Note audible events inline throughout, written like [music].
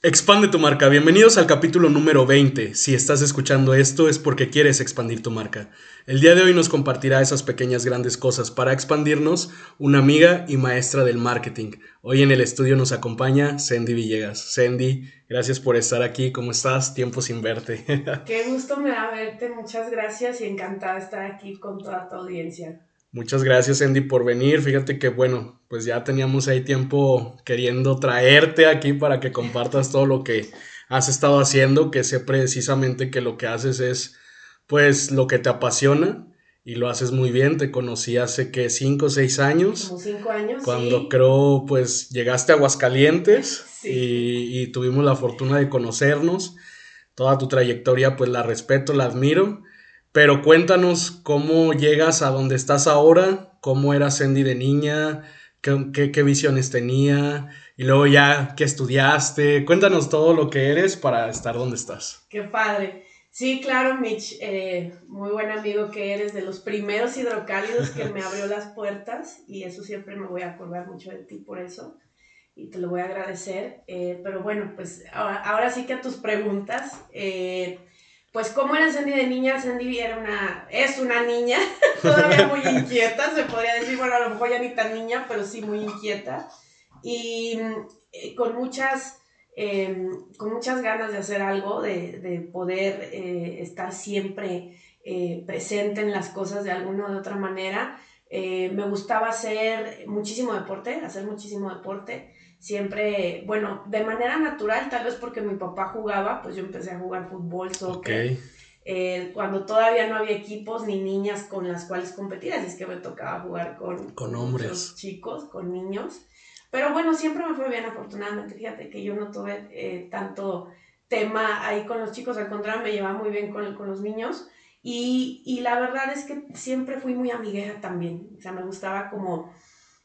Expande tu marca. Bienvenidos al capítulo número 20. Si estás escuchando esto es porque quieres expandir tu marca. El día de hoy nos compartirá esas pequeñas grandes cosas para expandirnos una amiga y maestra del marketing. Hoy en el estudio nos acompaña Sandy Villegas. Sandy, gracias por estar aquí. ¿Cómo estás? Tiempo sin verte. [laughs] Qué gusto me da verte. Muchas gracias y encantada de estar aquí con toda tu audiencia. Muchas gracias, Andy, por venir. Fíjate que, bueno, pues ya teníamos ahí tiempo queriendo traerte aquí para que compartas todo lo que has estado haciendo, que sé precisamente que lo que haces es, pues, lo que te apasiona y lo haces muy bien. Te conocí hace que cinco o seis años. Como cinco años. Cuando creo, pues, llegaste a Aguascalientes y, y tuvimos la fortuna de conocernos. Toda tu trayectoria, pues, la respeto, la admiro. Pero cuéntanos cómo llegas a donde estás ahora, cómo era Sandy de niña, qué, visiones tenía y luego ya qué estudiaste. Cuéntanos todo lo que eres para estar donde estás. Qué padre. Sí, claro, Mitch, eh, muy buen amigo que eres, de los primeros hidrocálidos que me abrió las puertas y eso siempre me voy a acordar mucho de ti por eso y te lo voy a agradecer. Eh, pero bueno, pues ahora, sí que a tus preguntas. Eh, pues cómo era Sandy de niña, Sandy era una, es una niña, [laughs] todavía muy inquieta, se podría decir, bueno, a lo mejor ya ni tan niña, pero sí muy inquieta, y eh, con muchas, em, con muchas ganas de hacer algo, de, poder eh, estar siempre eh, presente en las cosas de alguna de otra manera. me gustaba hacer muchísimo deporte, hacer muchísimo deporte siempre, bueno, de manera natural, tal vez porque mi papá jugaba, pues yo empecé a jugar fútbol, soccer. Eh, cuando todavía no había equipos ni niñas con las cuales competir, así es que me tocaba jugar con, con hombres, chicos, con niños. Pero bueno, siempre me fue bien, afortunadamente. Fíjate que yo no tuve eh, tanto tema ahí con los chicos, al contrario, me llevaba muy bien con, con los niños. Y, y, la verdad es que siempre fui muy amiguera también. O sea, me gustaba como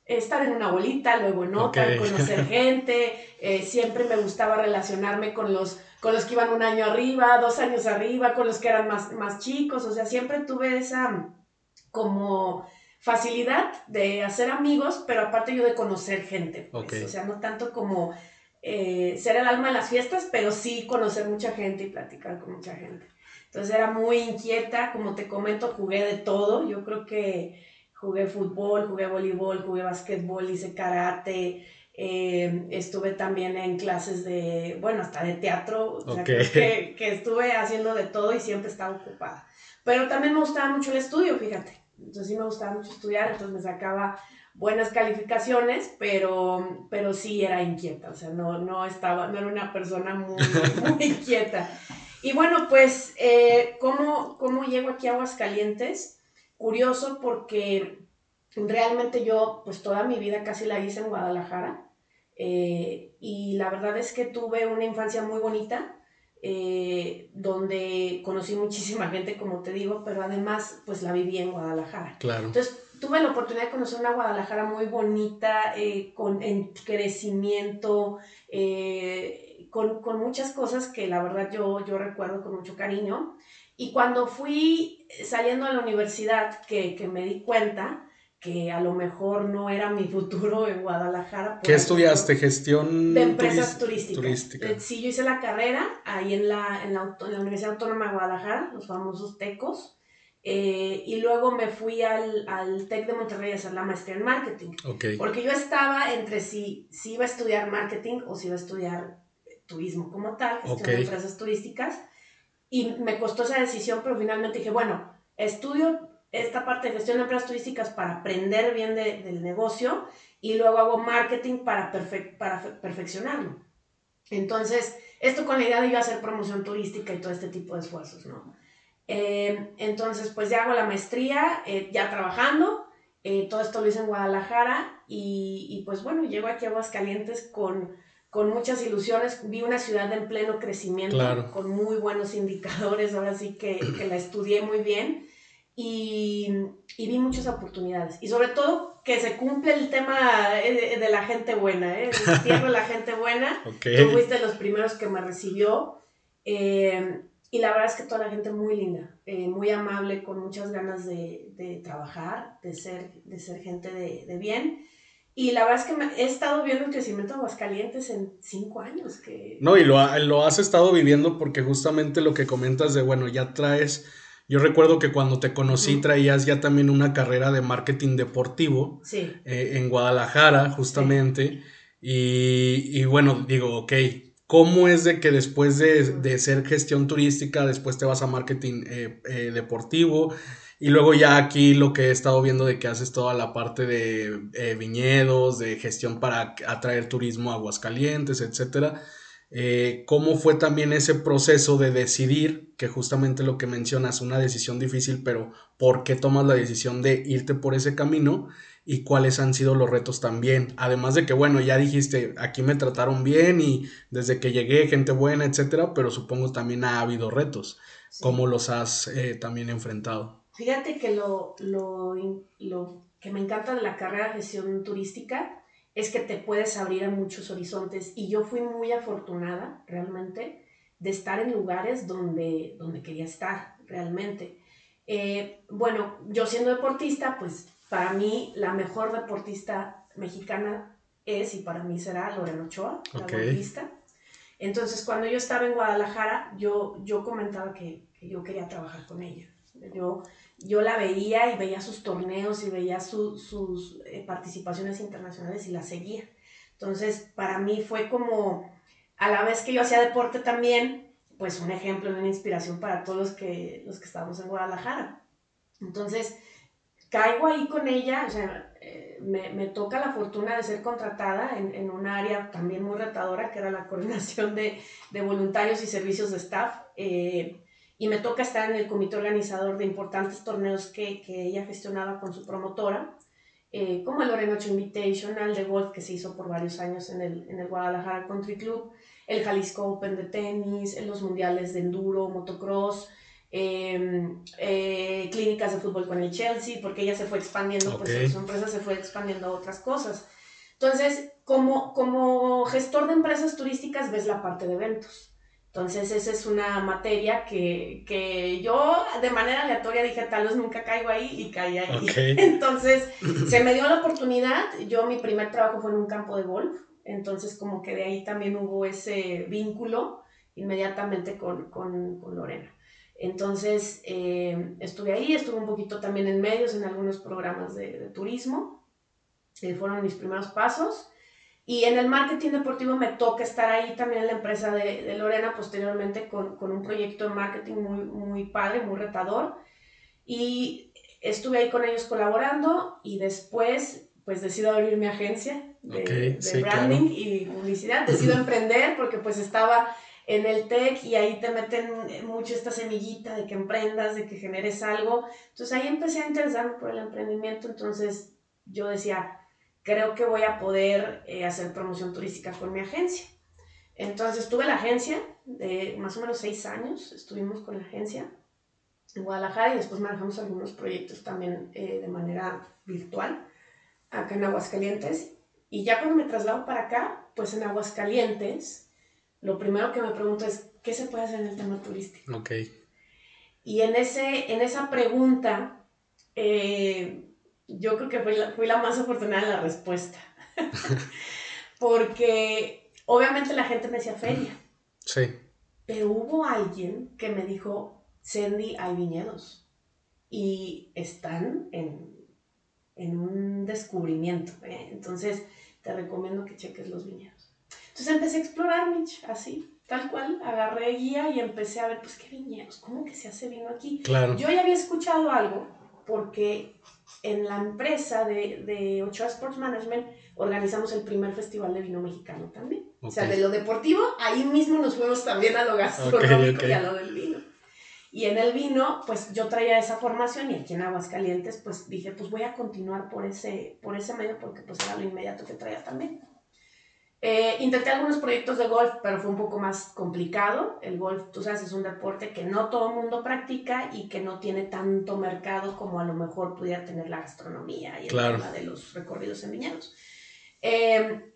estar en una bolita, luego en otra, conocer [laughs] gente, eh, siempre me gustaba relacionarme con los, con los que iban un año arriba, dos años arriba, con los que eran más, más chicos, o sea, siempre tuve esa como facilidad de hacer amigos, pero aparte yo de conocer gente, pues, o sea, no tanto como eh, ser el alma de las fiestas, pero sí conocer mucha gente y platicar con mucha gente. Entonces era muy inquieta, como te comento, jugué de todo, yo creo que Jugué fútbol, jugué voleibol, jugué básquetbol, hice karate, eh, estuve también en clases de, bueno, hasta de teatro, o sea, que, que, estuve haciendo de todo y siempre estaba ocupada. Pero también me gustaba mucho el estudio, fíjate. Entonces sí me gustaba mucho estudiar, entonces me sacaba buenas calificaciones, pero, pero sí era inquieta, o sea, no, no estaba, no era una persona muy, [laughs] muy inquieta. Y bueno, pues, eh, ¿cómo, ¿cómo llego aquí a Aguascalientes? Curioso porque realmente yo pues toda mi vida casi la hice en Guadalajara eh, y la verdad es que tuve una infancia muy bonita eh, donde conocí muchísima gente como te digo pero además pues la viví en Guadalajara. Claro. Entonces tuve la oportunidad de conocer una Guadalajara muy bonita eh, con en crecimiento con, con, muchas cosas que la verdad yo, yo recuerdo con mucho cariño y cuando fui saliendo de la universidad, que, que, me di cuenta que a lo mejor no era mi futuro en Guadalajara. ¿Qué estudiaste? ¿Gestión de empresas turísticas? Eh, sí, yo hice la carrera ahí en la, en la, en la Universidad Autónoma de Guadalajara, los famosos TECOS. Eh, y luego me fui al, al TEC de Monterrey a hacer la maestría en marketing. Okay. Porque yo estaba entre si, si iba a estudiar marketing o si iba a estudiar turismo como tal, gestión de empresas turísticas. Y me costó esa decisión, pero finalmente dije, bueno, estudio esta parte de gestión de empresas turísticas para aprender bien del negocio y luego hago marketing para, para perfeccionarlo. Entonces, esto con la idea de yo hacer promoción turística y todo este tipo de esfuerzos, ¿no? Eh, entonces, pues ya hago la maestría, eh, ya trabajando, eh, todo esto lo hice en Guadalajara y, y, pues bueno, llego aquí a Aguascalientes con con muchas ilusiones. Vi una ciudad en pleno crecimiento, con muy buenos indicadores, ahora sí que, que la estudié muy bien y, y, vi muchas oportunidades. Y sobre todo que se cumple el tema de, la gente buena, ¿eh? La gente buena. [laughs] Tú fuiste los primeros que me recibió. Eh, y la verdad es que toda la gente muy linda, eh, muy amable, con muchas ganas de, de, trabajar, de ser, de ser gente de, de bien. Y la verdad es que he estado viendo el crecimiento de Aguascalientes en cinco años. Que... No, y lo, lo has estado viviendo porque justamente lo que comentas de, bueno, ya traes, yo recuerdo que cuando te conocí traías ya también una carrera de marketing deportivo sí. Eh, en Guadalajara, justamente. Y, y, bueno, digo, ok, ¿cómo es de que después de, de ser gestión turística, después te vas a marketing eh, eh, deportivo? Y luego ya aquí lo que he estado viendo de que haces toda la parte de eh, viñedos, de gestión para atraer turismo a Aguascalientes, etcétera. Eh, ¿Cómo fue también ese proceso de decidir, que justamente lo que mencionas, una decisión difícil, pero por qué tomas la decisión de irte por ese camino y cuáles han sido los retos también? Además de que, bueno, ya dijiste, aquí me trataron bien y desde que llegué, gente buena, etcétera, pero supongo también ha habido retos. ¿Cómo los has eh, también enfrentado? Fíjate que lo, lo, lo, que me encanta de la carrera de gestión turística es que te puedes abrir a muchos horizontes y yo fui muy afortunada realmente de estar en lugares donde, donde quería estar realmente. Eh, bueno, yo siendo deportista, pues para mí la mejor deportista mexicana es y para mí será Lorena Ochoa, la deportista. Entonces, cuando yo estaba en Guadalajara, yo, yo comentaba que, que yo quería trabajar con ella. Yo yo la veía y veía sus torneos y veía sus eh, participaciones internacionales y la seguía. Entonces, para mí fue como, a la vez que yo hacía deporte también, pues un ejemplo, una inspiración para todos los que, los que estábamos en Guadalajara. Entonces, caigo ahí con ella, o sea, eh, me, me, toca la fortuna de ser contratada en, en un área también muy retadora, que era la [laughs] coordinación de, de voluntarios y servicios de staff. Eh, y me toca estar en el comité organizador de importantes torneos que, que ella gestionaba con su promotora, eh, como el Orenocho Invitational de golf que se hizo por varios años en el, en el Guadalajara Country Club, el Jalisco Open de tenis, en los mundiales de enduro, motocross, em, eh, clínicas de fútbol con el Chelsea, porque ella se fue expandiendo, pues su empresa se fue expandiendo a otras cosas. Entonces, como, como gestor de empresas turísticas ves la parte de eventos. Entonces, esa es una materia que, que, yo de manera aleatoria dije, tal vez nunca caigo ahí y caí ahí. [laughs] Entonces, se me dio la oportunidad. Yo, mi primer trabajo fue en un campo de golf. Entonces, como que de ahí también hubo ese vínculo inmediatamente con, con, con Lorena. Entonces, eh, estuve ahí, estuve un poquito también en medios, en algunos programas de, de turismo. Eh, fueron mis primeros pasos. Y en el marketing deportivo me toca estar ahí también en la empresa de, de Lorena posteriormente con, con, un proyecto de marketing muy, muy padre, muy retador. Y estuve ahí con ellos colaborando y después pues decido abrir mi agencia de, de branding y publicidad. Decido emprender porque pues estaba en el tech y ahí te meten mucho esta semillita de que emprendas, de que generes algo. Entonces ahí empecé a interesarme por el emprendimiento. Entonces yo decía, creo que voy a poder eh, hacer promoción turística con mi agencia. Entonces tuve la agencia de más o menos seis años, estuvimos con la agencia en Guadalajara y después manejamos algunos proyectos también eh, de manera virtual acá en Aguascalientes. Y ya cuando me traslado para acá, pues en Aguascalientes, lo primero que me pregunto es, ¿qué se puede hacer en el tema turístico? Ok. Y en, ese, en esa pregunta, eh, yo creo que fui la, fui la más afortunada en la respuesta. [laughs] Porque obviamente la gente me decía feria. Sí. Pero hubo alguien que me dijo, Sandy, hay viñedos. Y están en, en un descubrimiento. ¿eh? Entonces, te recomiendo que cheques los viñedos. Entonces empecé a explorar, Mitch, así, tal cual. Agarré guía y empecé a ver, pues, ¿qué viñedos? ¿Cómo que se hace vino aquí? Claro. Yo ya había escuchado algo porque en la empresa de, de Ochoa Sports Management organizamos el primer festival de vino mexicano también. O sea, de lo deportivo, ahí mismo nos fuimos también a lo gastronómico y a lo del vino. Y en el vino, pues yo traía esa formación y aquí en Aguascalientes, pues dije, pues voy a continuar por ese, por ese medio porque pues era lo inmediato que traía también. Eh, intenté algunos proyectos de golf, pero fue un poco más complicado. El golf, tú sabes, es un deporte que no todo el mundo practica y que no tiene tanto mercado como a lo mejor pudiera tener la gastronomía y el tema de los recorridos en viñedos. Eh,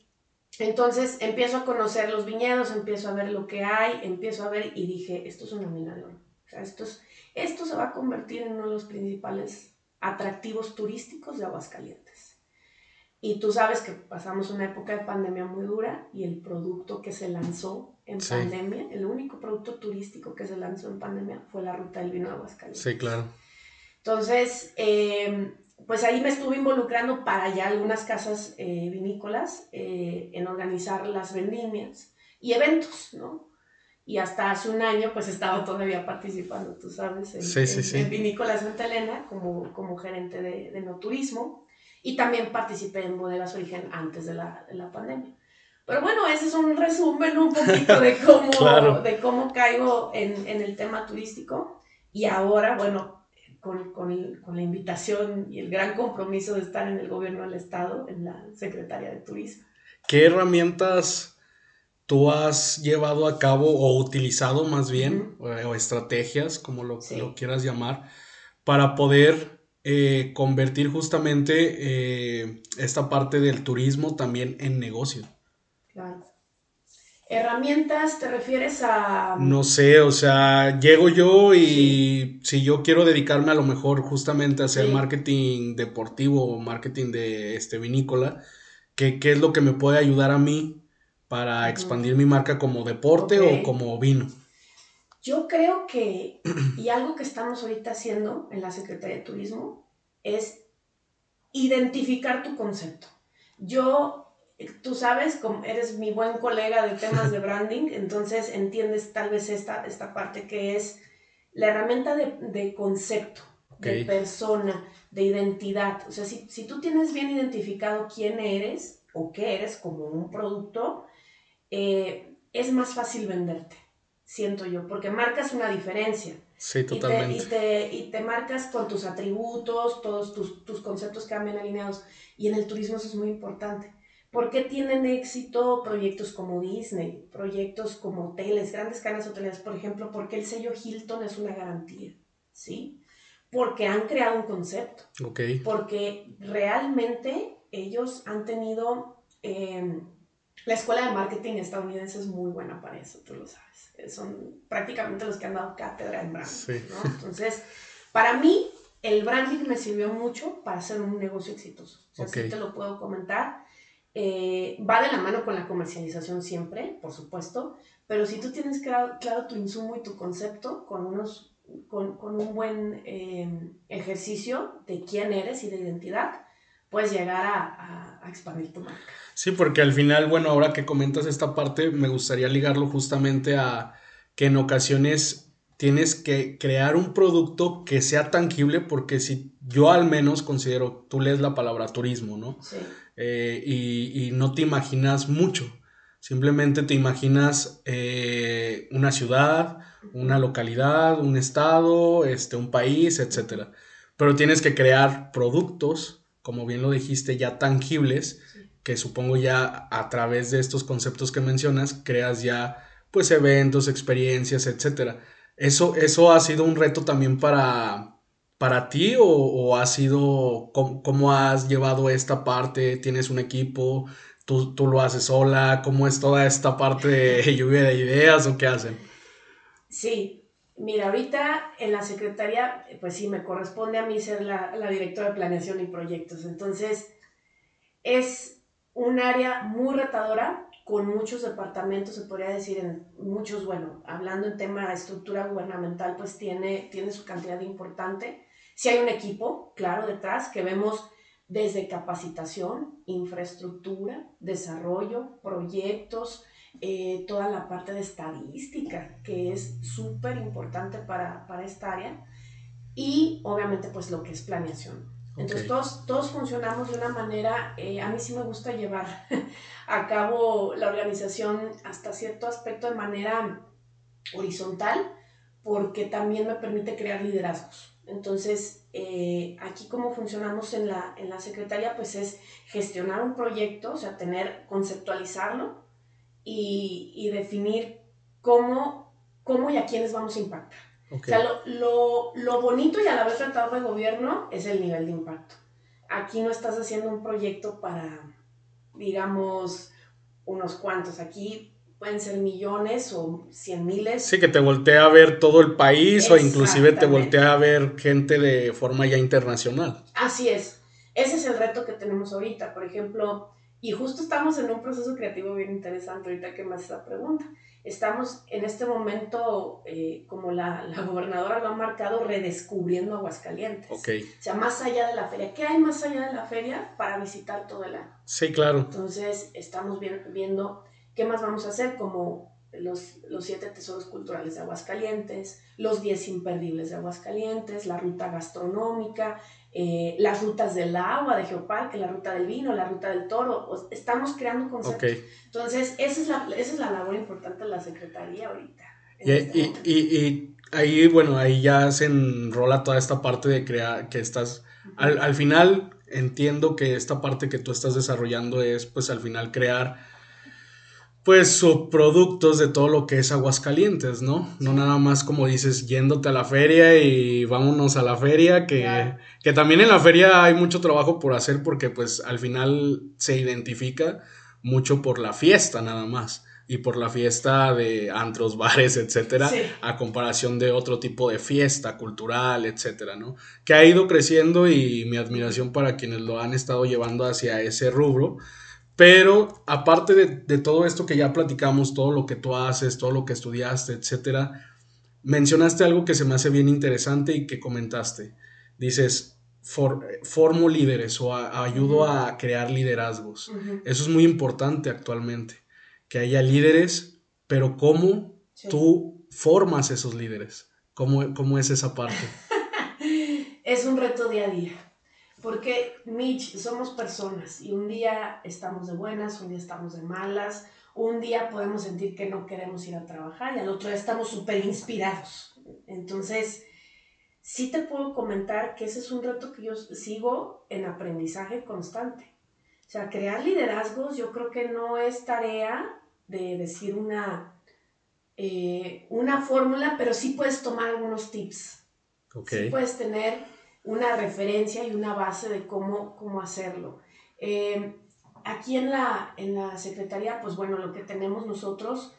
entonces empiezo a conocer los viñedos, empiezo a ver lo que hay, empiezo a ver y dije, esto es una mina de oro. O sea, esto, es, esto se va a convertir en uno de los principales atractivos turísticos de Aguascalientes. Y tú sabes que pasamos una época de pandemia muy dura y el producto que se lanzó en pandemia, el único producto turístico que se lanzó en pandemia fue la ruta del vino de Aguascalientes. Sí, claro. Entonces, eh, pues ahí me estuve involucrando para ya algunas casas eh, vinícolas eh, en organizar las vendimias y eventos, ¿no? Y hasta hace un año pues estaba todavía participando, tú sabes, en, Vinícola Santa Elena como, como gerente de, de, no turismo y también participé en Bodegas Origen antes de la, de la pandemia. Pero bueno, ese es un resumen un poquito de [laughs] cómo, de cómo caigo en, en el tema turístico y ahora, bueno, con, con, con, la invitación y el gran compromiso de estar en el gobierno del Estado, en la Secretaría de Turismo. ¿Qué herramientas tú has llevado a cabo o utilizado más bien, o, estrategias, como lo, lo, quieras llamar, para poder eh, convertir justamente eh, esta parte del turismo también en negocio? Claro. ¿Herramientas te refieres a...? No sé, o sea, llego yo y si yo quiero dedicarme a lo mejor justamente a hacer marketing deportivo o marketing de este vinícola, ¿qué, es lo que me puede ayudar a mí para expandir mi marca como deporte o como vino? Yo creo que, y algo que estamos ahorita haciendo en la Secretaría de Turismo, es identificar tu concepto. Yo tú sabes, como eres mi buen colega de temas de [laughs] branding, entonces entiendes tal vez esta, esta parte que es la herramienta de, concepto, de persona, de identidad. O sea, si, si, tú tienes bien identificado quién eres o qué eres como un producto, eh, es más fácil venderte, siento yo, porque marcas una diferencia. Sí, totalmente. Y te, y te, marcas con tus atributos, todos tus, tus conceptos bien alineados. Y en el turismo eso es muy importante ¿Por qué tienen éxito proyectos como Disney, proyectos como hoteles, grandes cadenas hoteleras, por ejemplo? Porque el sello Hilton es una garantía, ¿sí? Porque han creado un concepto. Ok. Porque realmente ellos han tenido... Eh, la escuela de marketing estadounidense es muy buena para eso, tú lo sabes. Son prácticamente los que han dado cátedra en branding. Sí. ¿no? Entonces, para mí, el branding me sirvió mucho para hacer un negocio exitoso. O sea, sí te lo puedo comentar. Eh, va de la mano con la comercialización siempre, por supuesto, pero si tú tienes claro, tu insumo y tu concepto con, unos, con, un buen em, ejercicio de quién eres y de identidad, puedes llegar a, a, expandir tu marca. Sí, porque al final, bueno, ahora que comentas esta parte, me gustaría ligarlo justamente a que en ocasiones tienes que crear un producto que sea tangible, porque si yo al menos considero, tú lees la palabra turismo, ¿no? Sí. Eh, y, no te imaginas mucho. Simplemente te imaginas eh, una ciudad, una localidad, un estado, este, un país, etc. Pero tienes que crear productos, como bien lo dijiste, ya tangibles, que supongo ya a través de estos conceptos que mencionas, creas ya pues eventos, experiencias, etc. Eso, eso ha sido un reto también para, para ti o, ha sido cómo, has llevado esta parte? ¿Tienes un equipo? ¿Tú, ¿Tú, lo haces sola? ¿Cómo es toda esta parte de [laughs] lluvia de ideas o qué hacen? Sí, mira, ahorita en la secretaría, pues sí, me corresponde a mí ser la, directora de planeación y proyectos. Entonces, es un área muy retadora con muchos departamentos, se podría decir, en muchos, bueno, hablando en tema de estructura gubernamental, pues tiene, tiene su cantidad importante. Si hay un equipo, claro, detrás, que vemos desde capacitación, infraestructura, desarrollo, proyectos, eh, toda la parte de estadística, que es súper importante para, para, esta área, y obviamente pues lo que es planeación. Entonces todos, todos funcionamos de una manera, eh, a mí sí me gusta llevar [laughs] a cabo la organización hasta cierto aspecto de manera horizontal, porque también me permite crear liderazgos. Entonces, eh, aquí cómo funcionamos en la, en la Secretaría, pues es gestionar un proyecto, o sea, tener, conceptualizarlo y, y definir cómo, cómo y a quiénes vamos a impactar. O sea, lo, lo, lo, bonito y a la vez tratado de gobierno es el nivel de impacto. Aquí no estás haciendo un proyecto para, digamos, unos cuantos. Aquí pueden ser millones o cien miles. Sí, que te voltea a ver todo el país o inclusive te voltea a ver gente de forma ya internacional. Así es. ese es el reto que tenemos ahorita. Por ejemplo, y justo estamos en un proceso creativo bien interesante ahorita que más esa pregunta. Estamos en este momento, eh, como la, la, gobernadora lo ha marcado, redescubriendo Aguascalientes. Okay. O sea, más allá de la feria. ¿Qué hay más allá de la feria para visitar todo el año? Sí, claro. Entonces, estamos viendo qué más vamos a hacer, como los, los siete tesoros culturales de Aguascalientes, los diez imperdibles de Aguascalientes, la ruta gastronómica, eh, las rutas del agua de Geoparque, la ruta del vino, la ruta del toro. estamos creando conceptos. Entonces, esa es, la, esa es la labor importante de la Secretaría ahorita. Y, este y, y, ahí, bueno, ahí ya se enrola toda esta parte de crear, que estás, al, al final entiendo que esta parte que tú estás desarrollando es, pues al final crear pues subproductos de todo lo que es Aguascalientes, ¿no? No nada más como dices, yéndote a la feria y vámonos a la feria, que, que, también en la feria hay mucho trabajo por hacer porque pues al final se identifica mucho por la fiesta nada más y por la fiesta de antros, bares, etcétera, a comparación de otro tipo de fiesta cultural, etcétera, ¿no? Que ha ido creciendo y mi admiración para quienes lo han estado llevando hacia ese rubro pero aparte de, todo esto que ya platicamos, todo lo que tú haces, todo lo que estudiaste, etcétera, mencionaste algo que se me hace bien interesante y que comentaste. Dices, formo líderes o ayudo a crear liderazgos. Eso es muy importante actualmente, que haya líderes, pero ¿cómo tú formas esos líderes? ¿Cómo, ¿Cómo es esa parte? [laughs] es un reto día a día porque, Mitch, somos personas y un día estamos de buenas, un día estamos de malas, un día podemos sentir que no queremos ir a trabajar y al otro día estamos súper inspirados. Entonces, sí te puedo comentar que ese es un reto que yo sigo en aprendizaje constante. O sea, crear liderazgos yo creo que no es tarea de decir una, eh, una fórmula, pero sí puedes tomar algunos tips. Okay. Sí puedes tener una referencia y una base de cómo, cómo hacerlo. Eh, aquí en la, en la Secretaría, pues bueno, lo que tenemos nosotros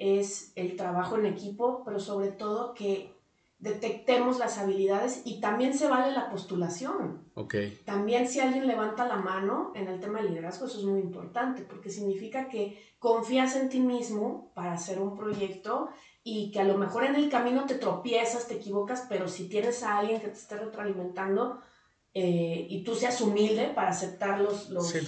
es el trabajo en equipo, pero sobre todo que detectemos las habilidades y también se vale la postulación. Okay. También si alguien levanta la mano en el tema de liderazgo, eso es muy importante, porque significa que confías en ti mismo para hacer un proyecto y que a lo mejor en el camino te tropiezas, te equivocas, pero si tienes a alguien que te esté retroalimentando eh, y tú seas humilde para aceptar los, los sí,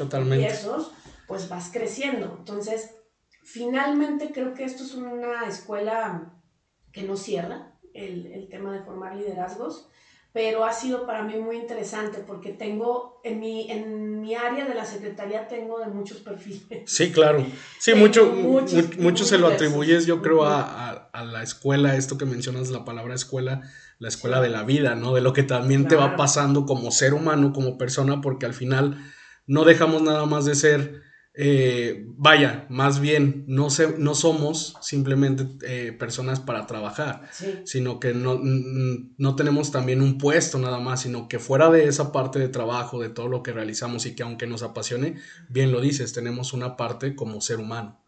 pues vas creciendo. Entonces, finalmente creo que esto es una escuela que no cierra el, el tema de formar liderazgos pero ha sido para mí muy interesante porque tengo en mi, en mi área de la secretaría tengo de muchos perfiles. Sí, claro. Sí, [laughs] mucho, mucho se lo atribuyes, yo creo, a, a, la escuela, esto que mencionas, la palabra escuela, la escuela de la vida, ¿no? De lo que también te va pasando como ser humano, como persona, porque al final no dejamos nada más de ser eh, vaya, más bien, no, no somos simplemente eh, personas para trabajar, sino que no, no, tenemos también un puesto nada más, sino que fuera de esa parte de trabajo, de todo lo que realizamos y que aunque nos apasione, bien lo dices, tenemos una parte como ser humano.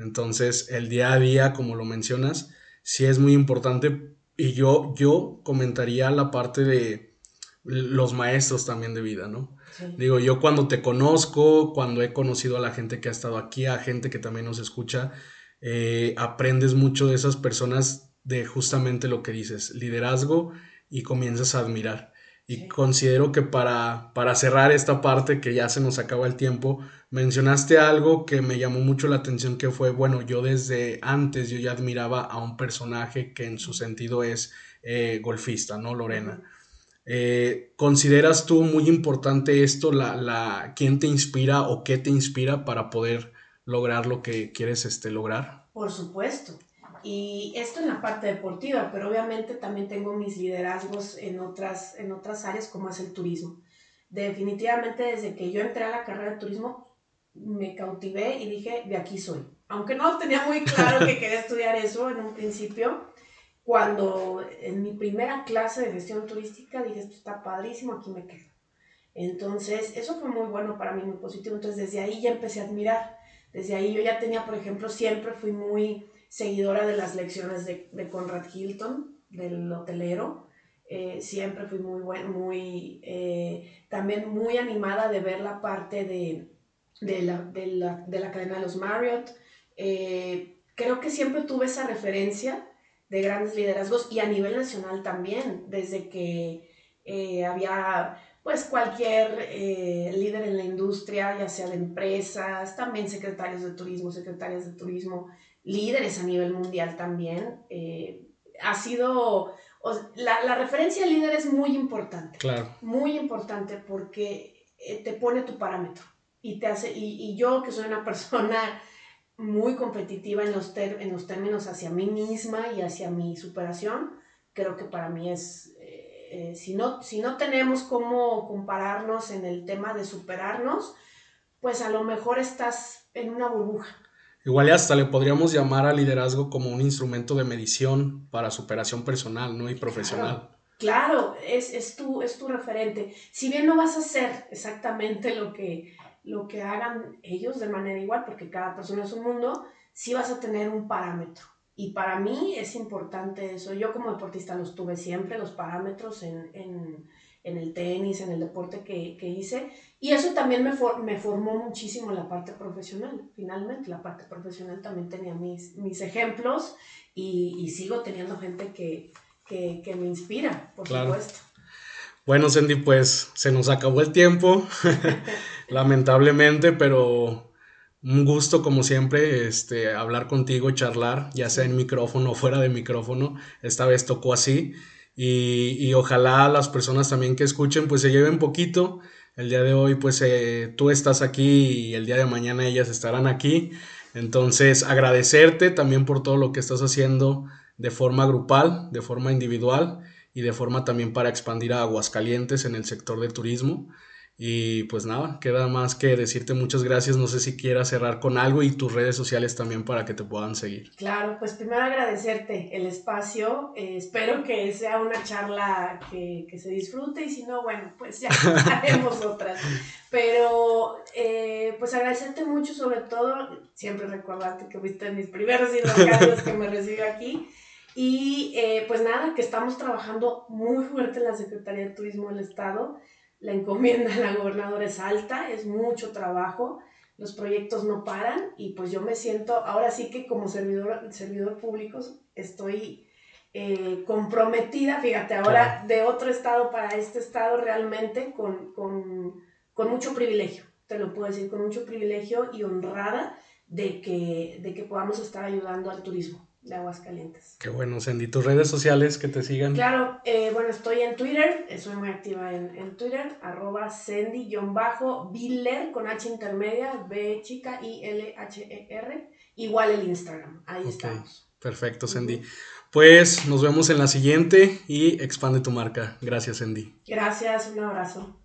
Entonces, el día a día, como lo mencionas, sí es muy importante y yo, yo comentaría la parte de los maestros también de vida, ¿no? Digo, yo cuando te conozco, cuando he conocido a la gente que ha estado aquí, a gente que también nos escucha, eh, aprendes mucho de esas personas de justamente lo que dices, liderazgo y comienzas a admirar. Y considero que para, para cerrar esta parte, que ya se nos acaba el tiempo, mencionaste algo que me llamó mucho la atención, que fue, bueno, yo desde antes yo ya admiraba a un personaje que en su sentido es eh, golfista, ¿no? Lorena. Eh, ¿Consideras tú muy importante esto, la, la, quién te inspira o qué te inspira para poder lograr lo que quieres este, lograr? Por supuesto. Y esto en la parte deportiva, pero obviamente también tengo mis liderazgos en otras, en otras áreas como es el turismo. Definitivamente desde que yo entré a la carrera de turismo me cautivé y dije, de aquí soy. Aunque no tenía muy claro que quería [laughs] estudiar eso en un principio, cuando en mi primera clase de gestión turística dije, esto está padrísimo, aquí me quedo. Entonces, eso fue muy bueno para mí, muy positivo. Entonces, desde ahí ya empecé a admirar. Desde ahí yo ya tenía, por ejemplo, siempre fui muy seguidora de las lecciones de, de Conrad Hilton, del hotelero. eh, siempre fui muy buen, muy, eh, también muy animada de ver la parte de, de, la, de, la, de la cadena de los Marriott. Eh, creo que siempre tuve esa referencia de grandes liderazgos y a nivel nacional también, desde que había pues cualquier líder en la industria, ya sea de empresas, también secretarios de turismo, secretarias de turismo, líderes a nivel mundial también. ha sido la, la, referencia al líder es muy importante. Claro. Muy importante porque eh, te pone tu parámetro y te hace, y, y yo que soy una [laughs] persona muy competitiva en los, en los términos hacia mí misma y hacia mi superación, creo que para mí es, eh, eh, si, no, si no tenemos cómo compararnos en el tema de superarnos, pues a lo mejor estás en una burbuja. Igual hasta le podríamos llamar al liderazgo como un instrumento de medición para superación personal ¿no? y profesional. Claro, es, es, tu, es tu referente. Si bien no vas a hacer exactamente lo que, lo que hagan ellos de manera igual, porque cada persona es un mundo, sí vas a tener un parámetro. Y para mí es importante eso. Yo como deportista los tuve siempre, los parámetros en, en, en el tenis, en el deporte que, que hice. Y eso también me, me formó muchísimo la parte profesional, finalmente. La parte profesional también tenía mis, mis ejemplos y, y sigo teniendo gente que, que, que me inspira, por supuesto. Bueno, Sandy, pues se nos acabó el tiempo, [laughs] lamentablemente, pero un gusto como siempre este, hablar contigo, charlar, ya sea en micrófono o fuera de micrófono. Esta vez tocó así. Y, y, ojalá las personas también que escuchen pues se lleven poquito. El día de hoy pues eh, tú estás aquí y el día de mañana ellas estarán aquí. Entonces agradecerte también por todo lo que estás haciendo de forma grupal, de forma individual y de forma también para expandir a Aguascalientes en el sector del turismo. Y pues nada, queda más que decirte muchas gracias. No sé si quieras cerrar con algo y tus redes sociales también para que te puedan seguir. Claro, pues primero agradecerte el espacio. Eh, espero que sea una charla que, que, se disfrute y si no, bueno, pues ya [laughs] haremos otras. Pero eh, pues agradecerte mucho, sobre todo, siempre recordarte que fuiste mis primeros intercambios que me recibió aquí. Y eh, pues nada, que estamos trabajando muy fuerte en la Secretaría de Turismo del Estado la encomienda de la gobernadora es alta, es mucho trabajo, los proyectos no paran y pues yo me siento, ahora sí que como servidor, servidor público estoy eh, comprometida, fíjate, ahora de otro estado para este estado realmente con, con, con, mucho privilegio, te lo puedo decir, con mucho privilegio y honrada de que, de que podamos estar ayudando al turismo de Aguascalientes. Qué bueno, Sandy. ¿Tus redes sociales que te sigan? Claro, eh, bueno, estoy en Twitter, eh, soy muy activa en, en Twitter, arroba Sandy-Biller con H intermedia, B chica, I L H E R, igual el Instagram, ahí estamos. Perfecto, Sandy. Pues nos vemos en la siguiente y expande tu marca. Gracias, Sandy. Gracias, un abrazo.